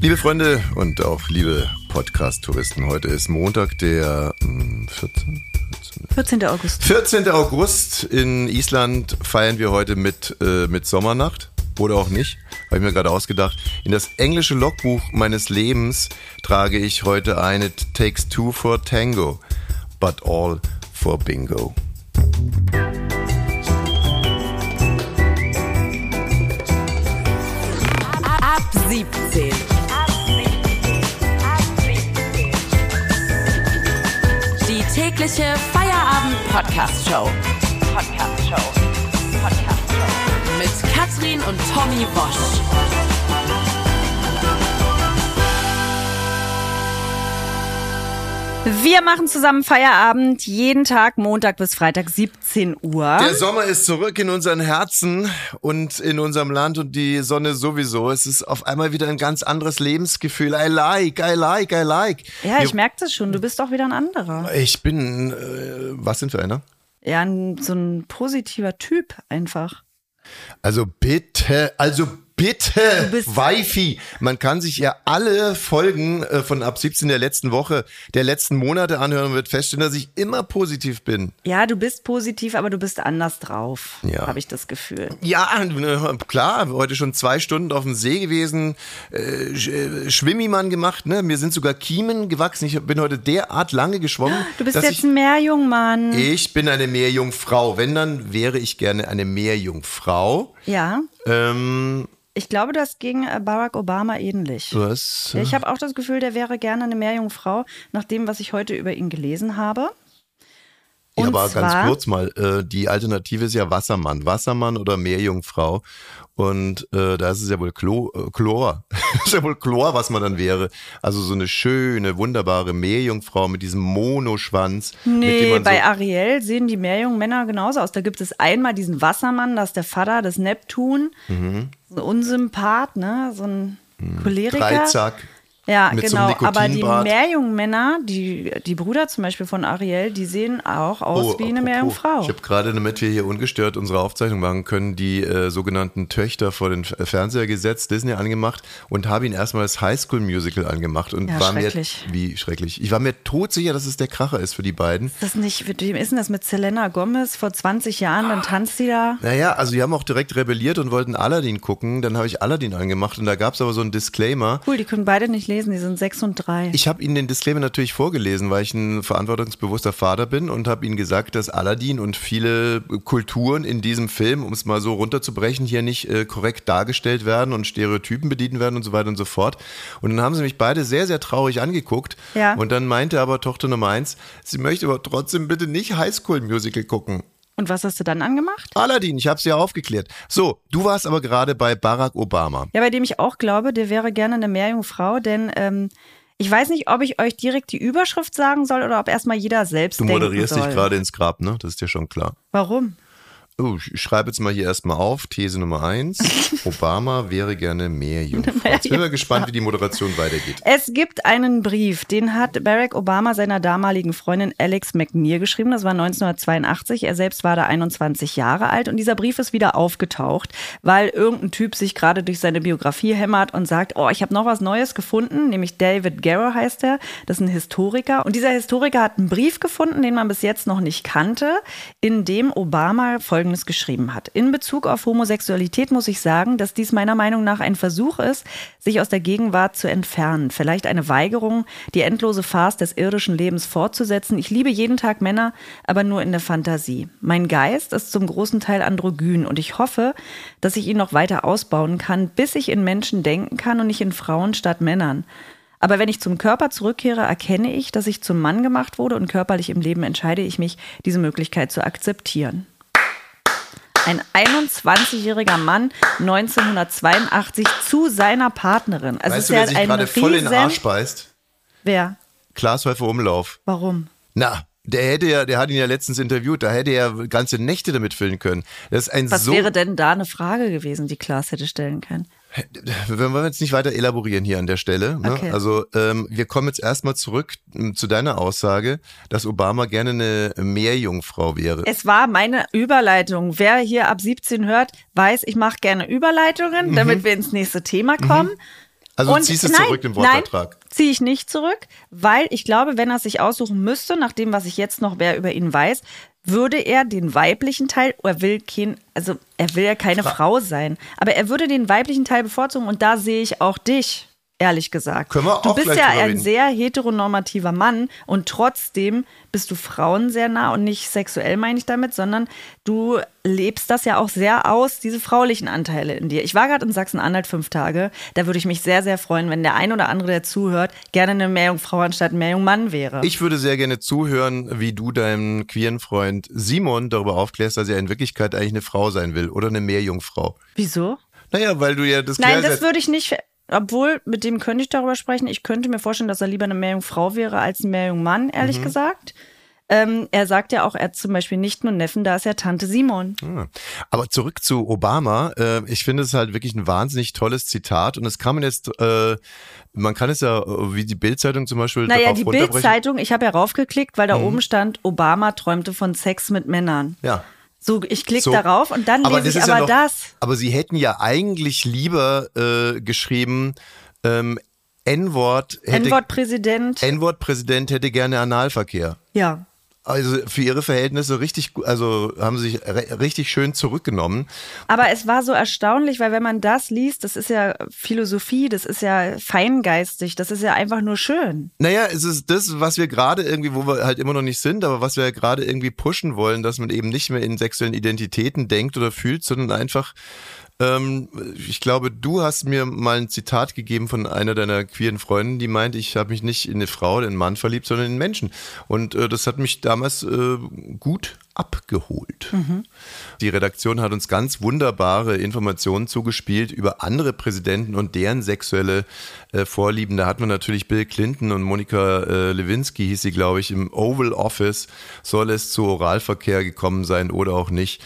Liebe Freunde und auch liebe Podcast-Touristen, heute ist Montag, der ähm, 14. 14. August. 14. August in Island feiern wir heute mit, äh, mit Sommernacht. Oder auch nicht, habe ich mir gerade ausgedacht. In das englische Logbuch meines Lebens trage ich heute ein It takes two for tango, but all for bingo. Tägliche Feierabend-Podcast-Show. Podcast-Show. Podcast-Show. Mit Katrin und Tommy Bosch. Wir machen zusammen Feierabend jeden Tag, Montag bis Freitag, 17 Uhr. Der Sommer ist zurück in unseren Herzen und in unserem Land und die Sonne sowieso. Es ist auf einmal wieder ein ganz anderes Lebensgefühl. I like, I like, I like. Ja, ich merke das schon. Du bist doch wieder ein anderer. Ich bin, äh, was sind für einer? Ja, ein, so ein positiver Typ einfach. Also bitte, also bitte, bist- Wifi. Man kann sich ja alle Folgen äh, von ab 17 der letzten Woche, der letzten Monate anhören und wird feststellen, dass ich immer positiv bin. Ja, du bist positiv, aber du bist anders drauf, Ja. habe ich das Gefühl. Ja, äh, klar, heute schon zwei Stunden auf dem See gewesen, äh, äh, Schwimmimann gemacht, ne? Mir sind sogar Kiemen gewachsen. Ich bin heute derart lange geschwommen. Du bist jetzt ich, ein Meerjungmann. ich bin eine Meerjungfrau. Wenn, dann wäre ich gerne eine Meerjungfrau. Ja, Ähm, ich glaube, das ging äh, Barack Obama ähnlich. was? Ich habe auch das Gefühl, der wäre gerne eine Meerjungfrau, nach dem, was ich heute über ihn gelesen habe. Ja, aber ganz kurz mal, äh, die Alternative ist ja Wassermann. Wassermann oder Meerjungfrau. Und äh, da ist es ja wohl Chlor, äh, Chlor. ist ja wohl Chlor, was man dann wäre. Also so eine schöne, wunderbare Meerjungfrau mit diesem Monoschwanz. Nee, bei so, Ariel sehen die Meerjungmänner genauso aus. Da gibt es einmal diesen Wassermann, das ist der Vater des Neptun. Mhm. So ein Unsympath, ne? So ein Choleriker. Dreizack. Ja, mit so genau. Aber die. Meerjungmänner, die, die Brüder zum Beispiel von Ariel, die sehen auch aus wie eine Oh, Meerjungfrau. Ich habe gerade, damit wir hier ungestört unsere Aufzeichnung machen können, die äh, sogenannten Töchter vor den F- Fernseher gesetzt, Disney angemacht und habe ihn erstmal das Highschool Musical angemacht und Ja, war mir wie schrecklich. Ich war mir todsicher, dass es der Kracher ist für die beiden. Ist das nicht, mit wem ist denn das mit Selena Gomez vor 20 Jahren? Dann tanzt die da. Naja, also die haben auch direkt rebelliert und wollten Aladdin gucken. Dann habe ich Aladdin angemacht und da gab es aber so einen Disclaimer. Cool, die können beide nicht lesen, die sind sechs und drei. Ich habe ihnen den Disclaimer natürlich vorgelesen, weil ich ein verantwortungsbewusster Vater bin und habe ihnen gesagt, dass Aladdin und viele Kulturen in diesem Film, um es mal so runterzubrechen, hier nicht äh, korrekt dargestellt werden und Stereotypen bedient werden und so weiter und so fort. Und dann haben sie mich beide sehr, sehr traurig angeguckt. Ja. Und dann meinte aber Tochter Nummer eins, sie möchte aber trotzdem bitte nicht Highschool Musical gucken. Und was hast du dann angemacht? Aladdin, ich habe es ja aufgeklärt. So, du warst aber gerade bei Barack Obama. Ja, bei dem ich auch glaube, der wäre gerne eine Meerjungfrau, denn ähm, ich weiß nicht, ob ich euch direkt die Überschrift sagen soll oder ob erstmal jeder selbst Du moderierst dich gerade ins Grab, ne? Das ist dir schon klar. Warum? Oh, ich schreibe jetzt mal hier erstmal auf, These Nummer eins. Obama wäre gerne Meerjungfrau. Jetzt bin ich mal gespannt, wie die Moderation weitergeht. Es gibt einen Brief, den hat Barack Obama seiner damaligen Freundin Alex McNear geschrieben. Das war 1982. Er selbst war da 21 Jahre alt und dieser Brief ist wieder aufgetaucht, weil irgendein Typ sich gerade durch seine Biografie hämmert und sagt, oh, ich habe noch was Neues gefunden, nämlich David Garrow heißt er. Das ist ein Historiker und dieser Historiker hat einen Brief gefunden, den man bis jetzt noch nicht kannte, in dem Obama Folgendes geschrieben hat. In Bezug auf Homosexualität muss ich sagen, dass dies meiner Meinung nach ein Versuch ist, sich aus der Gegenwart zu entfernen. Vielleicht eine Weigerung, die endlose Farce des irdischen Lebens fortzusetzen. Ich liebe jeden Tag Männer, aber nur in der Fantasie. Mein Geist ist zum großen Teil androgyn und ich hoffe, dass ich ihn noch weiter ausbauen kann, bis ich in Menschen denken kann und nicht in Frauen statt Männern. Aber wenn ich zum Körper zurückkehre, erkenne ich, dass ich zum Mann gemacht wurde und körperlich im Leben entscheide ich mich, diese Möglichkeit zu akzeptieren. Ein 21-jähriger Mann 1982 zu seiner Partnerin. Also weißt du, wer sich gerade voll in den Arsch beißt? Wer? Klaas Häufer Umlauf. Warum? Na, der hätte ja, der hat ihn ja letztens interviewt, da hätte er ganze Nächte damit füllen können. Das ist ein Was so. wäre denn da eine Frage gewesen, die Klaas hätte stellen können? Wir wollen jetzt nicht weiter elaborieren hier an der Stelle. Ne? Okay. Also ähm, wir kommen jetzt erstmal zurück m, zu deiner Aussage, dass Obama gerne eine Meerjungfrau wäre. Es war meine Überleitung. Wer hier ab 17 hört, weiß, ich mache gerne Überleitungen, damit wir ins nächste Thema kommen. Also Und ziehst du zurück den Wortbeitrag. Nein, ziehe ich nicht zurück, weil ich glaube, wenn er sich aussuchen müsste, nach dem, was ich jetzt noch wer über ihn weiß, würde er den weiblichen Teil, er will kein, also er will ja keine Frau sein, aber er würde den weiblichen Teil bevorzugen und da sehe ich auch dich. Ehrlich gesagt. Können wir du auch bist gleich ja ein sehr heteronormativer Mann und trotzdem bist du Frauen sehr nah und nicht sexuell meine ich damit, sondern du lebst das ja auch sehr aus, diese fraulichen Anteile in dir. Ich war gerade in Sachsen-Anhalt fünf Tage. Da würde ich mich sehr, sehr freuen, wenn der ein oder andere, der zuhört, gerne eine Meerjungfrau anstatt ein Meerjungmann wäre. Ich würde sehr gerne zuhören, wie du deinen queeren Freund Simon darüber aufklärst, dass er in Wirklichkeit eigentlich eine Frau sein will oder eine Meerjungfrau. Wieso? Naja, weil du ja das Nein, das würde ich nicht. Obwohl, mit dem könnte ich darüber sprechen. Ich könnte mir vorstellen, dass er lieber eine Meerjungfrau wäre als ein Meerjungmann, ehrlich gesagt. Ähm, er sagt ja auch, er hat zum Beispiel nicht nur Neffen, da ist ja Tante Simon. Ah. Aber zurück zu Obama. Äh, ich finde es halt wirklich ein wahnsinnig tolles Zitat und es kann man jetzt, äh, man kann es ja, äh, wie die Bildzeitung zum Beispiel, Naja, die. Bild-Zeitung, ich habe ja raufgeklickt, weil da oben stand, Obama träumte von Sex mit Männern. Ja. So, ich klicke So. darauf und dann Aber lese ich ist ja aber noch- das. Aber sie hätten ja eigentlich lieber äh, geschrieben, ähm, N-Wort hätte N-Wort-Präsident. N-Wort-Präsident hätte gerne Analverkehr. Ja. Also für ihre Verhältnisse richtig, also haben sie sich richtig schön zurückgenommen. Aber es war so erstaunlich, weil wenn man das liest, das ist ja Philosophie, das ist ja feingeistig, das ist ja einfach nur schön. Naja, es ist das, was wir gerade irgendwie, wo wir halt immer noch nicht sind, aber was wir ja gerade irgendwie pushen wollen, dass man eben nicht mehr in sexuellen Identitäten denkt oder fühlt, sondern einfach, ähm, ich glaube, du hast mir mal ein Zitat gegeben von einer deiner queeren Freundinnen, die meint, ich habe mich nicht in eine Frau oder einen Mann verliebt, sondern in einen Menschen. Und äh, das hat mich damals äh, gut abgeholt. Die Redaktion hat uns ganz wunderbare Informationen zugespielt über andere Präsidenten und deren sexuelle äh, Vorlieben. Da hat man natürlich Bill Clinton und Monika äh, Lewinsky, hieß sie, glaube ich, im Oval Office. Soll es zu Oralverkehr gekommen sein oder auch nicht?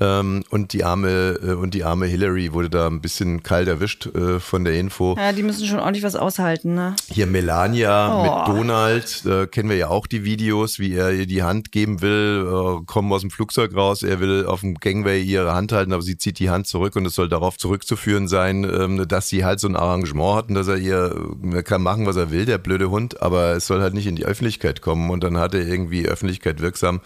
Ähm, und die arme äh, und die arme Hillary wurde da ein bisschen kalt erwischt äh, von der Info. Ja, die müssen schon ordentlich was aushalten, ne? Hier Melania Oh. mit Donald, da kennen wir ja auch die Videos, wie er ihr die Hand geben will, äh, kommen aus dem Flugzeug raus, er will auf dem Gangway ihre Hand halten, aber sie zieht die Hand zurück und es soll darauf zurückzuführen sein, ähm, dass sie halt so ein Arrangement hat und dass er ihr, er kann machen, was er will, der blöde Hund, aber es soll halt nicht in die Öffentlichkeit kommen und dann hat er irgendwie Öffentlichkeit wirksam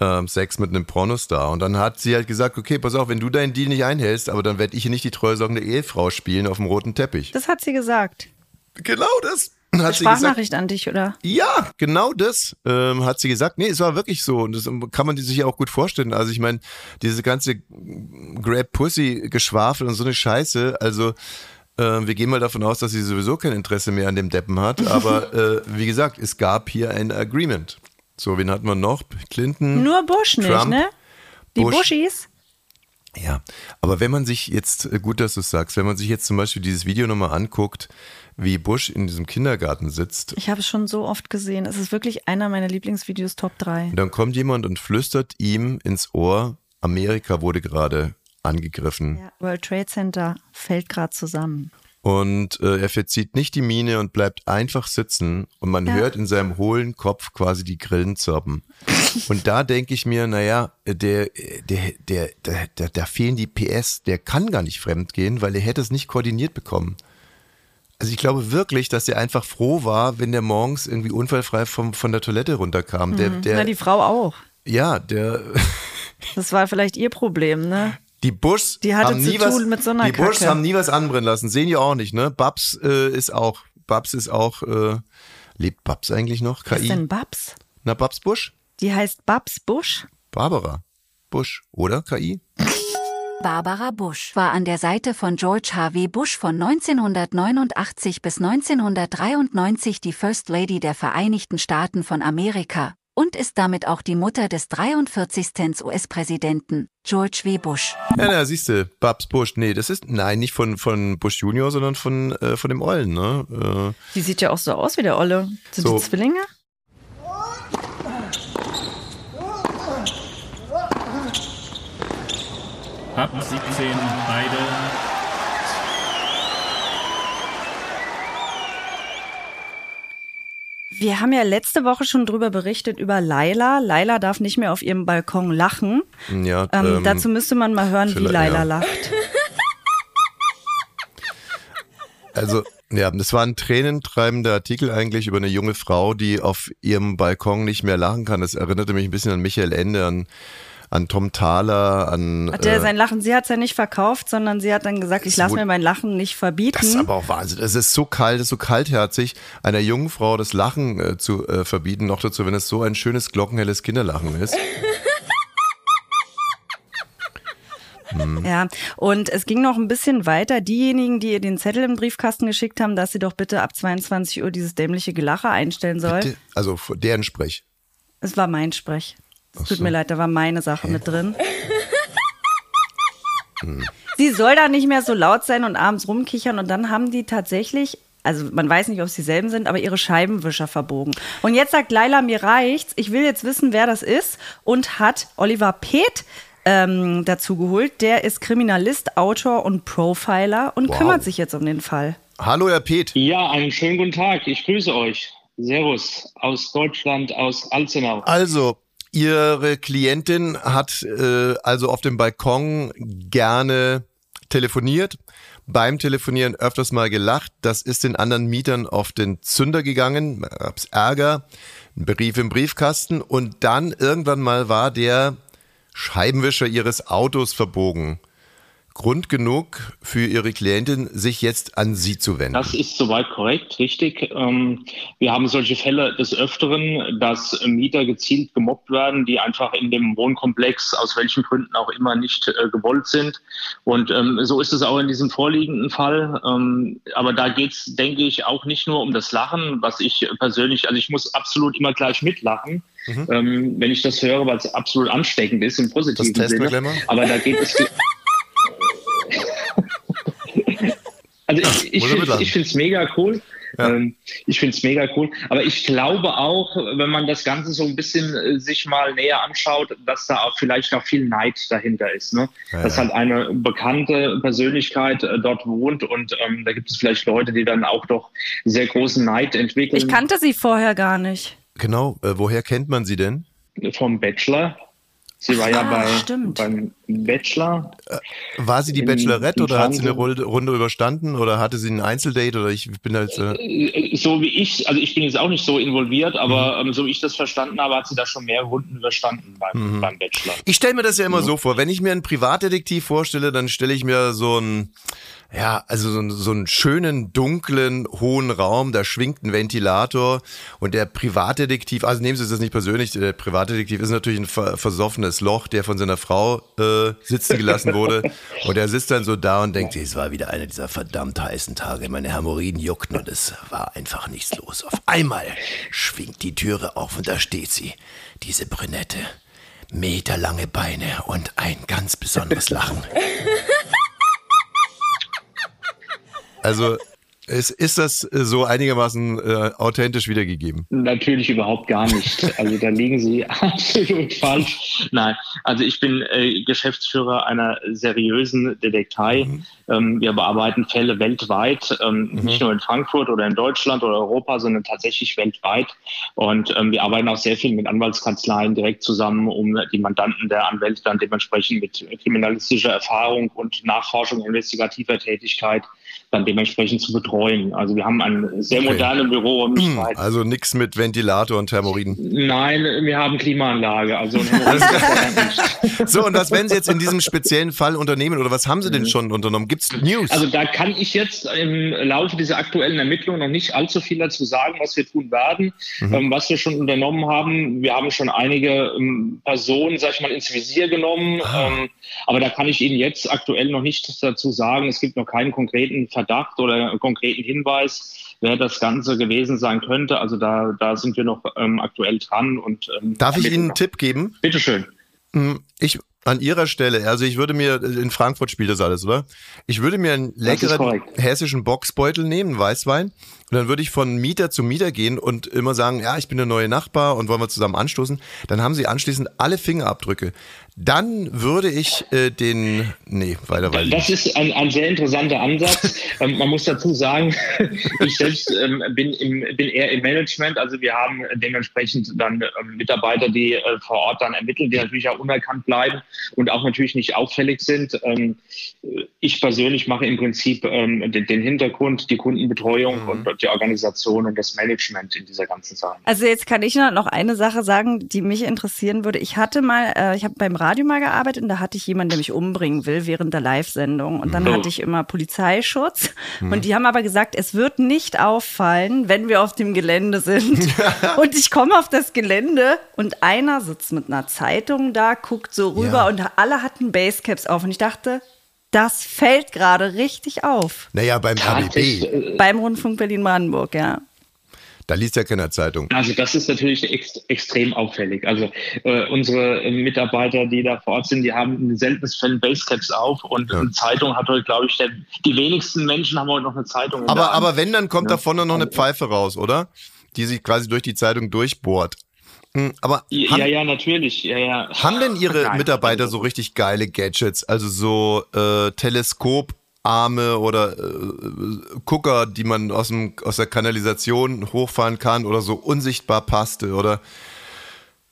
ähm, Sex mit einem Pornostar. Und dann hat sie halt gesagt, okay, pass auf, wenn du deinen Deal nicht einhältst, aber dann werde ich hier nicht die treusorgende Ehefrau spielen auf dem roten Teppich. Das hat sie gesagt. Genau das hat sie gesagt. Sprachnachricht an dich, oder? Ja, genau das ähm, hat sie gesagt. Nee, es war wirklich so. Und das kann man sich ja auch gut vorstellen. Also ich meine, diese ganze Grab Pussy Geschwafel und so eine Scheiße, also äh, wir gehen mal davon aus, dass sie sowieso kein Interesse mehr an dem Deppen hat. Aber äh, wie gesagt, es gab hier ein Agreement. So, wen hatten wir noch? Clinton. Nur Bush nicht, Trump, ne? Die Bush. Bushis. Ja, aber wenn man sich jetzt, äh, gut, dass du es sagst, wenn man sich jetzt zum Beispiel dieses Video nochmal anguckt, wie Bush in diesem Kindergarten sitzt, Ich habe es schon so oft gesehen. Es ist wirklich einer meiner Lieblingsvideos, Top 3. und dann kommt jemand und flüstert ihm ins Ohr, Amerika wurde gerade angegriffen. Ja, World Trade Center fällt gerade zusammen. Und äh, er verzieht nicht die Miene und bleibt einfach sitzen und man Ja. hört in seinem hohlen Kopf quasi die Grillen zirpen. Und da denke ich mir, naja, der, der, der, der, der, da fehlen die PS, der kann gar nicht fremd gehen, weil er hätte es nicht koordiniert bekommen. Also ich glaube wirklich, dass er einfach froh war, wenn der morgens irgendwie unfallfrei vom, von der Toilette runterkam. Der, der, Mhm. Na, die Frau auch. ja, der, Das war vielleicht ihr Problem, ne? Die Bushs Die hatte haben zu nie tun was, mit so einer Die Bushs Kacke. haben nie was anbrennen lassen. Sehen die auch nicht, ne? Babs äh, ist auch, Babs ist auch, äh, lebt Babs eigentlich noch? Was ist KI? denn Babs? Na, Babs Bush? Die heißt Babs Bush? Barbara Bush, oder? KI? Barbara Bush war an der Seite von George H.W. Bush von 1989 bis 1993 die First Lady der Vereinigten Staaten von Amerika und ist damit auch die Mutter des 43. US-Präsidenten, George W. Bush. Ja, na, siehst du, Babs Bush. Nee, das ist, nein, nicht von, von Bush Junior, sondern von, äh, von dem Ollen, ne? Äh, Die sieht ja auch so aus wie der Olle. Sind So. die Zwillinge? Ab 17 beide. Wir haben ja letzte Woche schon drüber berichtet über Laila. Laila darf nicht mehr auf ihrem Balkon lachen. ja, Ähm, ähm, dazu müsste man mal hören, wie Laila ja. lacht. Also, Ja, das war ein tränentreibender Artikel eigentlich über eine junge Frau, die auf ihrem Balkon nicht mehr lachen kann. Das erinnerte mich ein bisschen an Michael Ende, an, an Tom Thaler, an. Hat der äh, sein Lachen, sie hat es ja nicht verkauft, sondern sie hat dann gesagt, ich lasse mir mein Lachen nicht verbieten. Das ist aber auch Wahnsinn. Es ist so kalt, es ist so kaltherzig, einer jungen Frau das Lachen äh, zu äh, verbieten, noch dazu, wenn es so ein schönes, glockenhelles Kinderlachen ist. Ja, und es ging noch ein bisschen weiter. Diejenigen, die ihr den Zettel im Briefkasten geschickt haben, dass sie doch bitte ab 22 Uhr dieses dämliche Gelache einstellen soll. Bitte? Also deren Sprech. Es war mein Sprech. Es tut so. mir leid, da war meine Sache mit drin. Hm. Sie soll da nicht mehr so laut sein und abends rumkichern und dann haben die tatsächlich also man weiß nicht, ob es dieselben sind, aber ihre Scheibenwischer verbogen. Und jetzt sagt Laila, mir reicht's, ich will jetzt wissen, wer das ist und hat Oliver Peth ähm, dazu geholt. Der ist Kriminalist, Autor und Profiler und wow. kümmert sich jetzt um den Fall. Hallo, Herr Pet. Ja, einen schönen guten Tag. Ich grüße euch. Servus aus Deutschland, aus Alzenau. Also, Ihre Klientin hat äh, also auf dem Balkon gerne telefoniert, beim Telefonieren öfters mal gelacht. Das ist den anderen Mietern auf den Zünder gegangen, gab's Ärger, ein Brief im Briefkasten und dann irgendwann mal war der Scheibenwischer ihres Autos verbogen. Grund genug für Ihre Klientin, sich jetzt an Sie zu wenden. Das ist soweit korrekt, richtig. Ähm, wir haben solche Fälle des Öfteren, dass Mieter gezielt gemobbt werden, die einfach in dem Wohnkomplex aus welchen Gründen auch immer nicht äh, gewollt sind. Und ähm, so ist es auch in diesem vorliegenden Fall. Ähm, aber da geht es, denke ich, auch nicht nur um das Lachen, was ich persönlich, also ich muss absolut immer gleich mitlachen. Mhm. wenn ich das höre, weil es absolut ansteckend ist im positiven Sinne. Aber da geht es Also ich, ich finde es mega cool. Ja. Ähm, ich finde es mega cool. Aber ich glaube auch, wenn man das Ganze so ein bisschen äh, sich mal näher anschaut, dass da auch vielleicht auch viel Neid dahinter ist. Ne? Ja, dass halt eine bekannte Persönlichkeit äh, dort wohnt und ähm, da gibt es vielleicht Leute, die dann auch doch sehr großen Neid entwickeln. Ich kannte sie vorher gar nicht. Genau. Äh, woher kennt man sie denn? Vom Bachelor. Sie war ah, ja bei, beim Bachelor. Äh, war sie die Bachelorette oder hat sie eine Runde überstanden oder hatte sie ein Einzeldate oder ich bin halt. Äh, äh so wie ich, also ich bin jetzt auch nicht so involviert, aber mhm. ähm, so wie ich das verstanden habe, hat sie da schon mehr Runden überstanden beim, mhm. beim Bachelor. Ich stelle mir das ja immer mhm. so vor, wenn ich mir einen Privatdetektiv vorstelle, dann stelle ich mir so ein ja, also so, so einen schönen, dunklen, hohen Raum, da schwingt ein Ventilator und der Privatdetektiv, also nehmen Sie das nicht persönlich, der Privatdetektiv ist natürlich ein versoffenes Loch, der von seiner Frau äh, sitzen gelassen wurde und er sitzt dann so da und denkt, es war wieder einer dieser verdammt heißen Tage, meine Hämorrhoiden juckten und es war einfach nichts los. Auf einmal schwingt die Türe auf und da steht sie, diese Brünette, meterlange Beine und ein ganz besonderes Lachen. Also ist, ist das äh, so einigermaßen äh, authentisch wiedergegeben? Natürlich überhaupt gar nicht. Also da liegen Sie absolut falsch. Nein, also ich bin äh, Geschäftsführer einer seriösen Detektei. Mhm. Ähm, wir bearbeiten Fälle weltweit, ähm, mhm. nicht nur in Frankfurt oder in Deutschland oder Europa, sondern tatsächlich weltweit. Und ähm, wir arbeiten auch sehr viel mit Anwaltskanzleien direkt zusammen, um die Mandanten der Anwälte dann dementsprechend mit kriminalistischer Erfahrung und Nachforschung investigativer Tätigkeit dann dementsprechend zu betreuen. Also wir haben ein sehr okay. modernes Büro. Also nichts mit Ventilator und Thermoriden. Nein, wir haben Klimaanlage. Also so, und was werden Sie jetzt in diesem speziellen Fall unternehmen oder was haben Sie denn mhm. schon unternommen? Gibt es News? Also da kann ich jetzt im Laufe dieser aktuellen Ermittlungen noch nicht allzu viel dazu sagen, was wir tun werden, mhm. ähm, was wir schon unternommen haben. Wir haben schon einige ähm, Personen, sag ich mal, ins Visier genommen. Ah. Ähm, aber da kann ich Ihnen jetzt aktuell noch nichts dazu sagen. Es gibt noch keinen konkreten Verdacht oder einen konkreten Hinweis, wer das Ganze gewesen sein könnte. Also da, da sind wir noch ähm, aktuell dran. Und, ähm, Darf ich Ihnen einen Tipp geben? Bitteschön. Hm, ich an Ihrer Stelle, also ich würde mir, in Frankfurt spielt das alles, oder? Ich würde mir einen leckeren hessischen Boxbeutel nehmen, Weißwein, und dann würde ich von Mieter zu Mieter gehen und immer sagen, ja, ich bin der neue Nachbar und wollen wir zusammen anstoßen, dann haben sie anschließend alle Fingerabdrücke. Dann würde ich äh, den, nee, weiter, weiter. Das ist ein, ein sehr interessanter Ansatz. ähm, man muss dazu sagen, ich selbst ähm, bin, im, bin eher im Management, also wir haben dementsprechend dann ähm, Mitarbeiter, die äh, vor Ort dann ermitteln, die natürlich auch unerkannt bleiben und auch natürlich nicht auffällig sind. Ähm, ich persönlich mache im Prinzip ähm, den, den, Hintergrund, die Kundenbetreuung mhm. und die Organisation und das Management in dieser ganzen Sache. Also jetzt kann ich noch eine Sache sagen, die mich interessieren würde. Ich hatte mal, äh, ich habe beim Radio mal gearbeitet und da hatte ich jemanden, der mich umbringen will während der Live-Sendung. Und dann oh. hatte ich immer Polizeischutz. Mhm. Und die haben aber gesagt, es wird nicht auffallen, wenn wir auf dem Gelände sind. und ich komme auf das Gelände und einer sitzt mit einer Zeitung da, guckt so rüber ja. und alle hatten Basecaps auf. Und ich dachte, das fällt gerade richtig auf. Naja, beim RBB. Beim Rundfunk Berlin-Brandenburg, ja. Da liest ja keiner Zeitung. Also das ist natürlich ex extrem auffällig. Also äh, unsere Mitarbeiter, die da vor Ort sind, die haben in seltensten Fällen Basecaps auf und ja. eine Zeitung hat heute, glaube ich, der, die wenigsten Menschen haben heute noch eine Zeitung. Aber, aber wenn, dann kommt ja. davon noch eine Pfeife raus, oder? Die sich quasi durch die Zeitung durchbohrt. Hm, aber ja, haben, ja, natürlich. Ja, ja. Haben denn Ihre Mitarbeiter so richtig geile Gadgets? Also so äh, Teleskop Arme oder äh, Gucker, die man aus, dem, aus der Kanalisation hochfahren kann oder so unsichtbar passte oder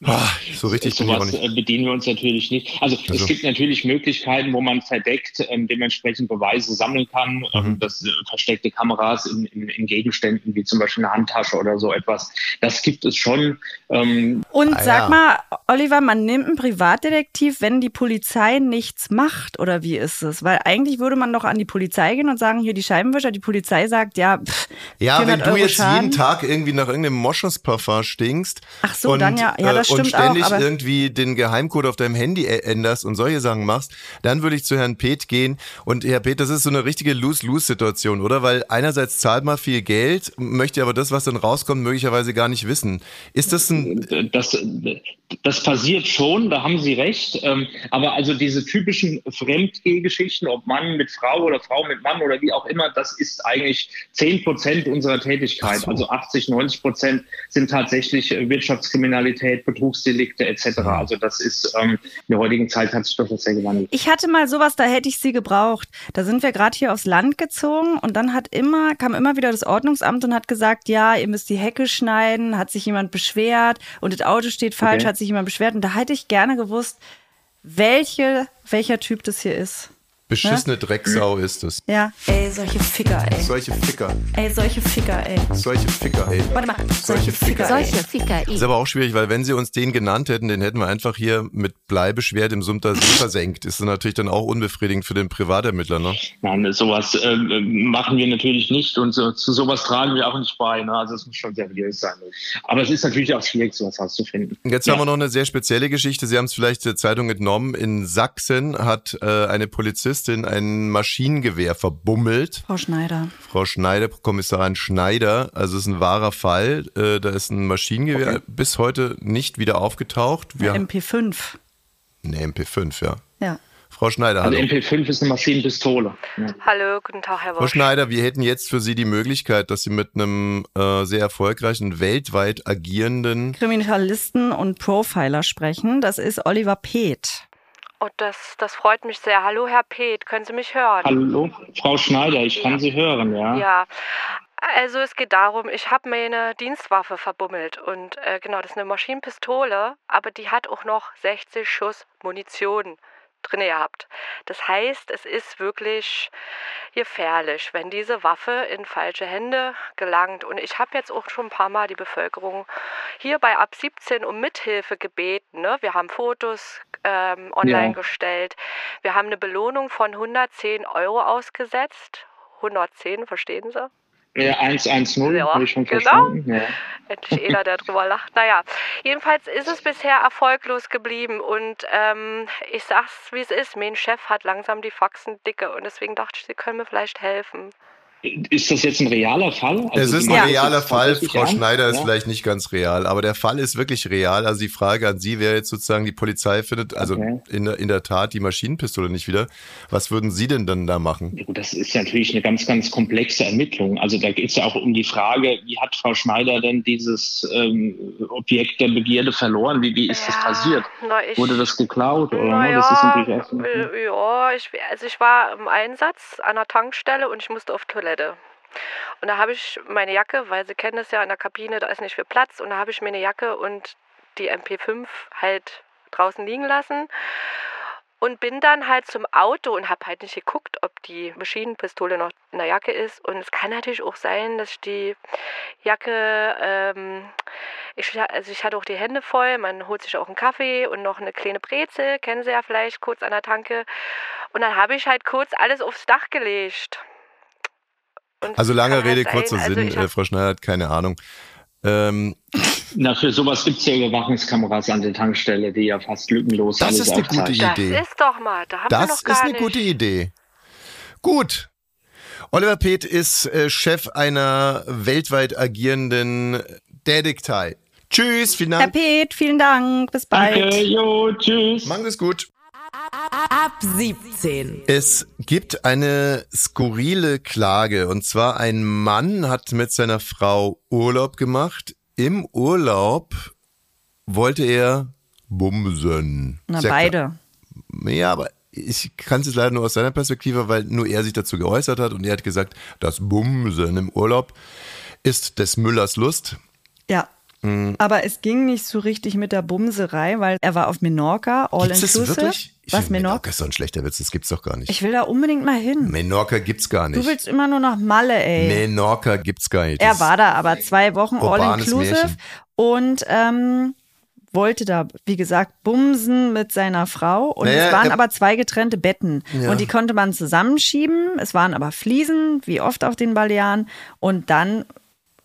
Ach, so richtig so was äh, bedienen wir uns natürlich nicht. Also, also, es gibt natürlich Möglichkeiten, wo man verdeckt ähm, dementsprechend Beweise sammeln kann. Ähm, mhm. das äh, versteckte Kameras in, in, in, Gegenständen wie zum Beispiel eine Handtasche oder so etwas. Das gibt es schon. Ähm, Und ah, sag ja. mal, Oliver, man nimmt einen Privatdetektiv, wenn die Polizei nichts macht oder wie ist es? Weil eigentlich würde man doch an die Polizei gehen und sagen, hier die Scheibenwischer. Die Polizei sagt, ja, pff, ja, wenn du Euro jetzt Schaden. jeden Tag irgendwie nach irgendeinem Moschusparfum stinkst. Ach so, und, dann ja, ja, das äh, und ständig auch, irgendwie den Geheimcode auf deinem Handy änderst und solche Sachen machst, dann würde ich zu Herrn Peth gehen. Und Herr Peth, das ist so eine richtige Lose-Lose-Situation, oder? Weil einerseits zahlt man viel Geld, möchte aber das, was dann rauskommt, möglicherweise gar nicht wissen. Ist das ein... Das, das passiert schon, da haben Sie recht. Ähm, aber also diese typischen Fremdgehgeschichten, ob Mann mit Frau oder Frau mit Mann oder wie auch immer, das ist eigentlich 10 Prozent unserer Tätigkeit. So. Also 80, 90 Prozent sind tatsächlich Wirtschaftskriminalität, Betrugsdelikte etc. Also das ist ähm, in der heutigen Zeit hat sich das sehr gewandelt. Ich hatte mal sowas, da hätte ich sie gebraucht. Da sind wir gerade hier aufs Land gezogen und dann hat immer, kam immer wieder das Ordnungsamt und hat gesagt, ja, ihr müsst die Hecke schneiden, hat sich jemand beschwert und das Auto steht falsch, okay. hat sich jemand beschwert. Und da hätte ich gerne gewusst, welche, welcher Typ das hier ist. Beschissene ne? Drecksau ist es. Ja. Ey, solche Ficker, ey. Solche Ficker. Ey, solche Ficker, ey. Solche Ficker, ey. Warte mal. Solche Ficker, ey. Solche Ficker, ey. Ist aber auch schwierig, weil wenn sie uns den genannt hätten, den hätten wir einfach hier mit Bleibeschwert im Sumter See versenkt. Ist natürlich dann auch unbefriedigend für den Privatermittler, ne? Nein, sowas äh, machen wir natürlich nicht und so, zu sowas tragen wir auch nicht bei. Ne? Also es muss schon seriös sein. Aber es ist natürlich auch schwierig, sowas rauszufinden. Jetzt ja. haben wir noch eine sehr spezielle Geschichte. Sie haben es vielleicht der Zeitung entnommen. In Sachsen hat äh, eine Polizistin einen Maschinengewehr verbummelt. Frau Schneider. Frau Schneider, Kommissarin Schneider. Also es ist ein wahrer Fall. Äh, da ist ein Maschinengewehr okay. bis heute nicht wieder aufgetaucht. Wir MP5. Ne, MP5, ja. Ja. Frau Schneider, hallo. MP5 ist eine Maschinenpistole. Ja. Hallo, guten Tag, Herr Wosch. Frau Schneider, wir hätten jetzt für Sie die Möglichkeit, dass Sie mit einem äh, sehr erfolgreichen, weltweit agierenden Kriminalisten und Profiler sprechen. Das ist Oliver Peth. Oh, das, das freut mich sehr. Hallo, Herr Peth, können Sie mich hören? Hallo, Frau Schneider, ich kann Sie hören, ja. Ja, also es geht darum, ich habe meine Dienstwaffe verbummelt und äh, genau, das ist eine Maschinenpistole, aber die hat auch noch 60 Schuss Munition drin gehabt. Das heißt, es ist wirklich gefährlich, wenn diese Waffe in falsche Hände gelangt. Und ich habe jetzt auch schon ein paar Mal die Bevölkerung hier bei ab 17 um Mithilfe gebeten. Ne? Wir haben Fotos ähm, online ja. gestellt. Wir haben eine Belohnung von 110 Euro ausgesetzt. 110, verstehen Sie? Ja, 110, ja, habe ich schon genau. verstanden. Ja. Endlich einer, der drüber lacht. Naja, jedenfalls ist es bisher erfolglos geblieben und ähm, ich sag's, wie es ist. Mein Chef hat langsam die Faxen dicke und deswegen dachte ich, Sie können mir vielleicht helfen. Ist das jetzt ein realer Fall? Also es ist ein realer Fall. Frau Schneider ist ja? vielleicht nicht ganz real, aber der Fall ist wirklich real. Also die Frage an Sie wäre jetzt sozusagen, die Polizei findet also okay. in, in der Tat die Maschinenpistole nicht wieder. Was würden Sie denn dann da machen? Ja, gut, das ist natürlich eine ganz, ganz komplexe Ermittlung. Also da geht es ja auch um die Frage, wie hat Frau Schneider denn dieses ähm, Objekt der Begierde verloren? Wie, wie ist ja, das passiert? Na, ich, Wurde das geklaut? Oder? Na, das ist natürlich äh, ja, ich, also ich war im Einsatz an der Tankstelle und ich musste auf Toilette. Toilette. Und da habe ich meine Jacke, weil Sie kennen es ja in der Kabine, da ist nicht viel Platz. Und da habe ich mir eine Jacke und die MP5 halt draußen liegen lassen. Und bin dann halt zum Auto und habe halt nicht geguckt, ob die Maschinenpistole noch in der Jacke ist. Und es kann natürlich auch sein, dass ich die Jacke, ähm, ich, also ich hatte auch die Hände voll, man holt sich auch einen Kaffee und noch eine kleine Brezel, kennen Sie ja vielleicht, kurz an der Tanke. Und dann habe ich halt kurz alles aufs Dach gelegt. Und also lange Rede, kurzer also Sinn, äh, Frau Schneider hat keine Ahnung. Ähm, Na, für sowas gibt es ja Überwachungskameras an der Tankstelle, die ja fast lückenlos das alles ist eine gute Idee. Das ist doch mal, da haben das wir noch gar ist eine nicht. gute Idee. Gut. Oliver Peth ist äh, Chef einer weltweit agierenden Detektei. Tschüss, vielen Dank. Herr Peth, vielen Dank. Bis bald. Danke, jo, tschüss. Machen es gut. Ab 17. Es gibt eine skurrile Klage und zwar ein Mann hat mit seiner Frau Urlaub gemacht. Im Urlaub wollte er bumsen. Na, Sehr beide. Klar. Ja, aber ich kann es jetzt leider nur aus seiner Perspektive, weil nur er sich dazu geäußert hat und er hat gesagt, das Bumsen im Urlaub ist des Müllers Lust. Ja. Mhm. Aber es ging nicht so richtig mit der Bumserei, weil er war auf Menorca, all Gibt's inclusive. Das wirklich? Ich Was, Menorca? Menorca ist so ein schlechter Witz, das gibt's doch gar nicht. Ich will da unbedingt mal hin. Menorca gibt's gar nicht. Du willst immer nur nach Malle, ey. Menorca gibt's gar nicht. Er war da aber zwei Wochen all inclusive Märchen. und ähm, wollte da, wie gesagt, bumsen mit seiner Frau. Und naja, es waren aber zwei getrennte Betten. Ja. Und die konnte man zusammenschieben. Es waren aber Fliesen, wie oft auf den Balearen. Und dann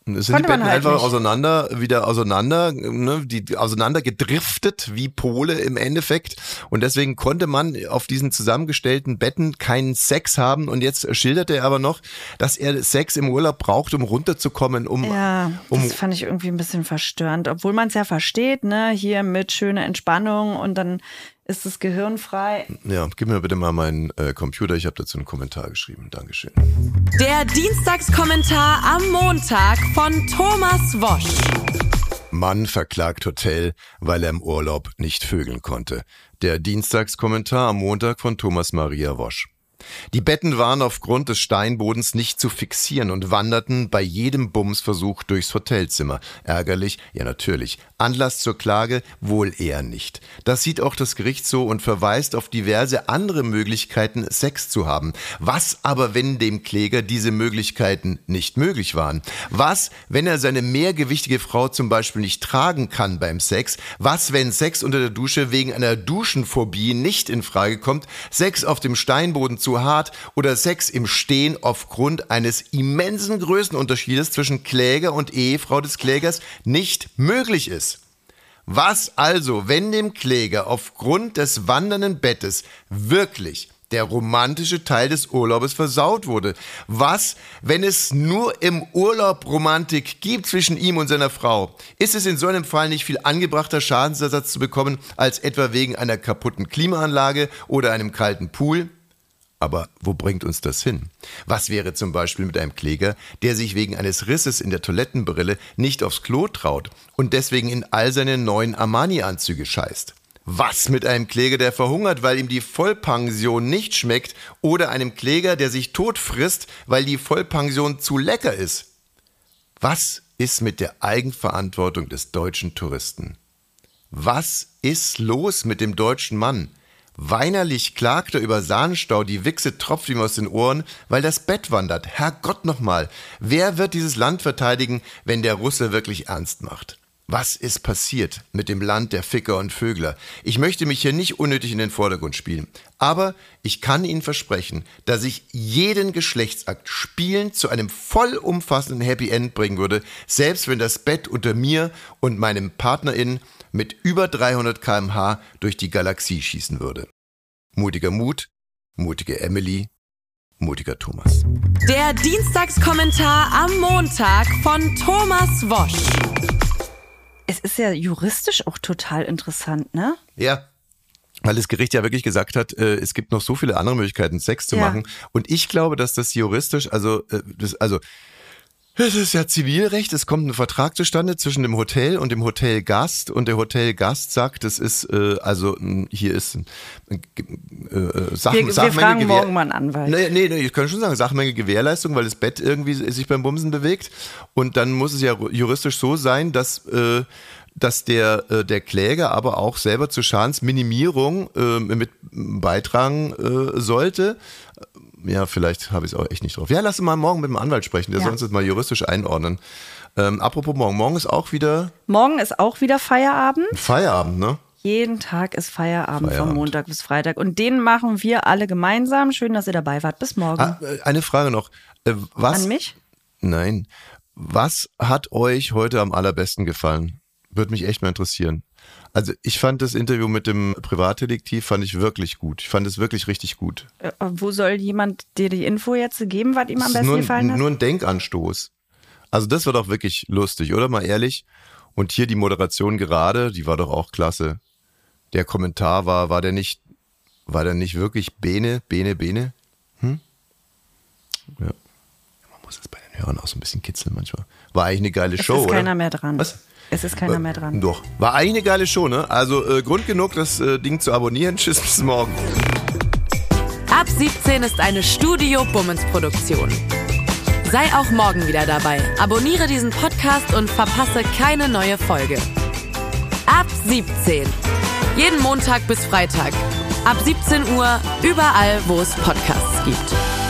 es sind die Betten halt einfach nicht. auseinander, wieder auseinander, ne, die auseinander gedriftet wie Pole im Endeffekt. Und deswegen konnte man auf diesen zusammengestellten Betten keinen Sex haben. Und jetzt schilderte er aber noch, dass er Sex im Urlaub braucht, um runterzukommen, um. Ja, um das fand ich irgendwie ein bisschen verstörend. Obwohl man es ja versteht, ne, hier mit schöner Entspannung und dann ist das Gehirn frei. Ja, gib mir bitte mal meinen äh, Computer. Ich habe dazu einen Kommentar geschrieben. Dankeschön. Der Dienstagskommentar am Montag von Thomas Wosch. Mann verklagt Hotel, weil er im Urlaub nicht vögeln konnte. Der Dienstagskommentar am Montag von Thomas Maria Wosch. Die Betten waren aufgrund des Steinbodens nicht zu fixieren und wanderten bei jedem Bumsversuch durchs Hotelzimmer. Ärgerlich? Ja, natürlich. Anlass zur Klage? Wohl eher nicht. Das sieht auch das Gericht so und verweist auf diverse andere Möglichkeiten, Sex zu haben. Was aber, wenn dem Kläger diese Möglichkeiten nicht möglich waren? Was, wenn er seine mehrgewichtige Frau zum Beispiel nicht tragen kann beim Sex? Was, wenn Sex unter der Dusche wegen einer Duschenphobie nicht in Frage kommt? Sex auf dem Steinboden zu hart oder Sex im Stehen aufgrund eines immensen Größenunterschiedes zwischen Kläger und Ehefrau des Klägers nicht möglich ist. Was also, wenn dem Kläger aufgrund des wandernden Bettes wirklich der romantische Teil des Urlaubes versaut wurde. Was, wenn es nur im Urlaub Romantik gibt zwischen ihm und seiner Frau? Ist es in so einem Fall nicht viel angebrachter Schadensersatz zu bekommen, als etwa wegen einer kaputten Klimaanlage oder einem kalten Pool? Aber wo bringt uns das hin? Was wäre zum Beispiel mit einem Kläger, der sich wegen eines Risses in der Toilettenbrille nicht aufs Klo traut und deswegen in all seine neuen Armani-Anzüge scheißt? Was mit einem Kläger, der verhungert, weil ihm die Vollpension nicht schmeckt, oder einem Kläger, der sich tot frisst, weil die Vollpension zu lecker ist? Was ist mit der Eigenverantwortung des deutschen Touristen? Was ist los mit dem deutschen Mann? Weinerlich klagt er über Sahnenstau, die Wichse tropft ihm aus den Ohren, weil das Bett wandert. Herrgott nochmal, wer wird dieses Land verteidigen, wenn der Russe wirklich ernst macht? Was ist passiert mit dem Land der Ficker und Vögler? Ich möchte mich hier nicht unnötig in den Vordergrund spielen, aber ich kann Ihnen versprechen, dass ich jeden Geschlechtsakt spielend zu einem vollumfassenden Happy End bringen würde, selbst wenn das Bett unter mir und meinem Partnerin mit über 300 kmh durch die Galaxie schießen würde. Mutiger Mut, mutige Emily, mutiger Thomas. Der Dienstagskommentar am Montag von Thomas Wosch. Es ist ja juristisch auch total interessant, ne? Ja. Weil das Gericht ja wirklich gesagt hat, äh, es gibt noch so viele andere Möglichkeiten, Sex zu Ja. machen. Und ich glaube, dass das juristisch, also, äh, das, also, es ist ja Zivilrecht, es kommt ein Vertrag zustande zwischen dem Hotel und dem Hotelgast und der Hotelgast sagt, es ist, äh, also, hier ist ein, äh, äh, Sachen, Wir, wir Sachmenge fragen Gewähr- morgen mal einen Anwalt. Nee, nee, nee, ich kann schon sagen, Sachmenge Gewährleistung, weil das Bett irgendwie sich beim Bumsen bewegt. Und dann muss es ja juristisch so sein, dass, äh, dass der, äh, der Kläger aber auch selber zur Schadensminimierung äh, mit beitragen äh, sollte. Ja, vielleicht habe ich es auch echt nicht drauf. Ja, lass uns mal morgen mit dem Anwalt sprechen, der Ja. soll uns das mal juristisch einordnen. Ähm, apropos morgen, morgen ist auch wieder Morgen ist auch wieder Feierabend. Feierabend, ne? Jeden Tag ist Feierabend, Feierabend. von Montag bis Freitag. Und den machen wir alle gemeinsam. Schön, dass ihr dabei wart. Bis morgen. Ah, äh, eine Frage noch. Äh, was, An mich? Nein. Was hat euch heute am allerbesten gefallen? Würde mich echt mal interessieren. Also ich fand das Interview mit dem Privatdetektiv fand ich wirklich gut. Ich fand es wirklich richtig gut. Äh, wo soll jemand dir die Info jetzt geben, was ihm am besten nur, gefallen hat? nur ein Denkanstoß. Also das war doch wirklich lustig, oder? Mal ehrlich. Und hier die Moderation gerade, die war doch auch klasse. Der Kommentar war, war der nicht, war der nicht wirklich Bene, Bene, Bene? Hm? Ja. Man muss es bei den Hörern auch so ein bisschen kitzeln manchmal. War eigentlich eine geile es Show, ist oder? keiner mehr dran. Was? Es ist keiner mehr dran. Doch. War eigentlich eine geile Show, ne? Also äh, Grund genug, das äh, Ding zu abonnieren. Tschüss, bis morgen. Ab 17 ist eine Studio Bummens Produktion. Sei auch morgen wieder dabei. Abonniere diesen Podcast und verpasse keine neue Folge. Ab 17. Jeden Montag bis Freitag. Ab 17 Uhr überall, wo es Podcasts gibt.